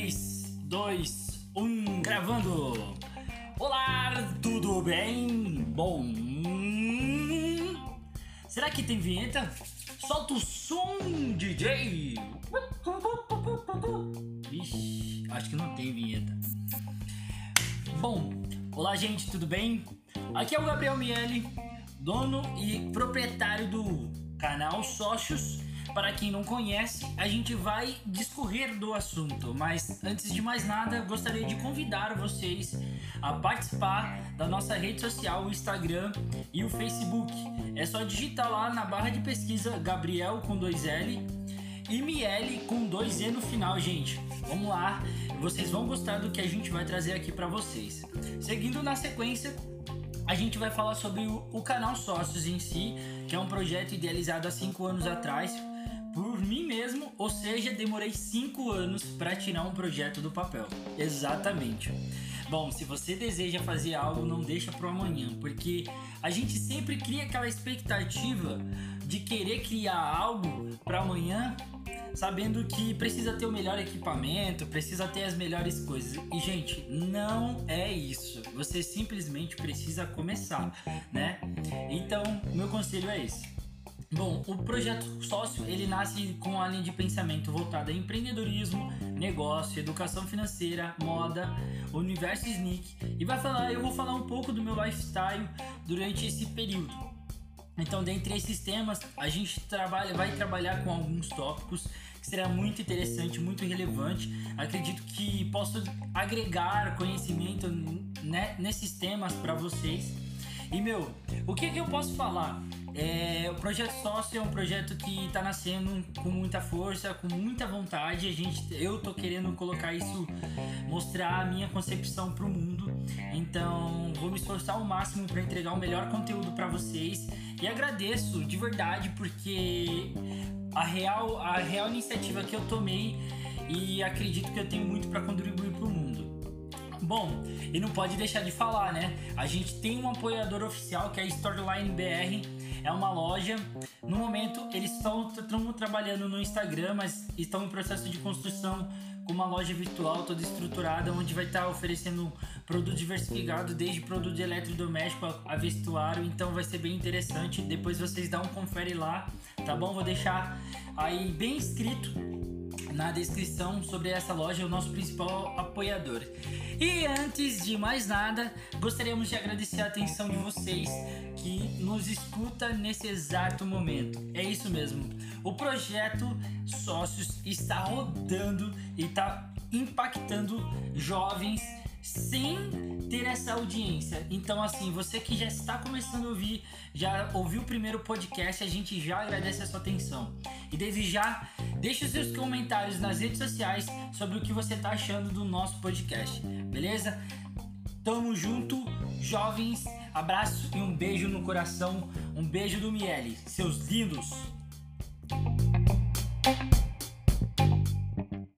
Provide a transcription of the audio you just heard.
3, 2, 1, gravando! Olá, tudo bem? Bom. Será que tem vinheta? Solta o som, DJ! Vixe, acho que não tem vinheta. Bom, olá, gente, tudo bem? Aqui é o Gabriel Miele, dono e proprietário do canal Sócios para quem não conhece, a gente vai discorrer do assunto, mas antes de mais nada, gostaria de convidar vocês a participar da nossa rede social, o Instagram e o Facebook. É só digitar lá na barra de pesquisa Gabriel com dois L e Miele com dois E no final, gente. Vamos lá, vocês vão gostar do que a gente vai trazer aqui para vocês. Seguindo na sequência, a gente vai falar sobre o, o, canal Sócios em si, que é um projeto idealizado há cinco anos atrás por mim mesmo, ou seja, demorei 5 anos para tirar um projeto do papel. Exatamente. Bom, se você deseja fazer algo, não deixa pro amanhã, porque a gente sempre cria aquela expectativa de querer criar algo para amanhã, sabendo que precisa ter o melhor equipamento, precisa ter as melhores coisas. E gente, não é isso. Você simplesmente precisa começar, né? Então, meu conselho é esse Bom, o projeto sócio ele nasce com a linha de pensamento voltada a empreendedorismo, negócio, educação financeira, moda, universo sneak e vai falar, eu vou falar um pouco do meu lifestyle durante esse período. Então, dentre esses temas, a gente trabalha, vai trabalhar com alguns tópicos que será muito interessante, muito relevante. Acredito que posso agregar conhecimento né, nesses temas para vocês. E meu, o que, que eu posso falar? É, o projeto sócio é um projeto que está nascendo com muita força, com muita vontade. A gente, eu tô querendo colocar isso, mostrar a minha concepção para o mundo. Então, vou me esforçar ao máximo para entregar o melhor conteúdo para vocês. E agradeço de verdade porque a real, a real iniciativa que eu tomei e acredito que eu tenho muito para contribuir para o mundo. Bom, e não pode deixar de falar, né? A gente tem um apoiador oficial que é a Storyline BR é uma loja. No momento, eles estão, trabalhando no Instagram, mas estão em processo de construção com uma loja virtual toda estruturada, onde vai estar oferecendo produto diversificado, desde produto de eletrodoméstico a vestuário. Então vai ser bem interessante. Depois vocês dão um confere lá, tá bom? Vou deixar aí bem escrito na descrição sobre essa loja, o nosso principal apoiador. E antes de mais nada, gostaríamos de agradecer a atenção de vocês que nos escuta nesse exato momento. É isso mesmo. O projeto Sócios está rodando e está impactando jovens sem ter essa audiência. Então, assim, você que já está começando a ouvir, já ouviu o primeiro podcast, a gente já agradece a sua atenção. E desde já, deixe os seus comentários nas redes sociais sobre o que você está achando do nosso podcast, beleza? Tamo junto, jovens. Abraço e um beijo no coração. Um beijo do Miele, seus lindos.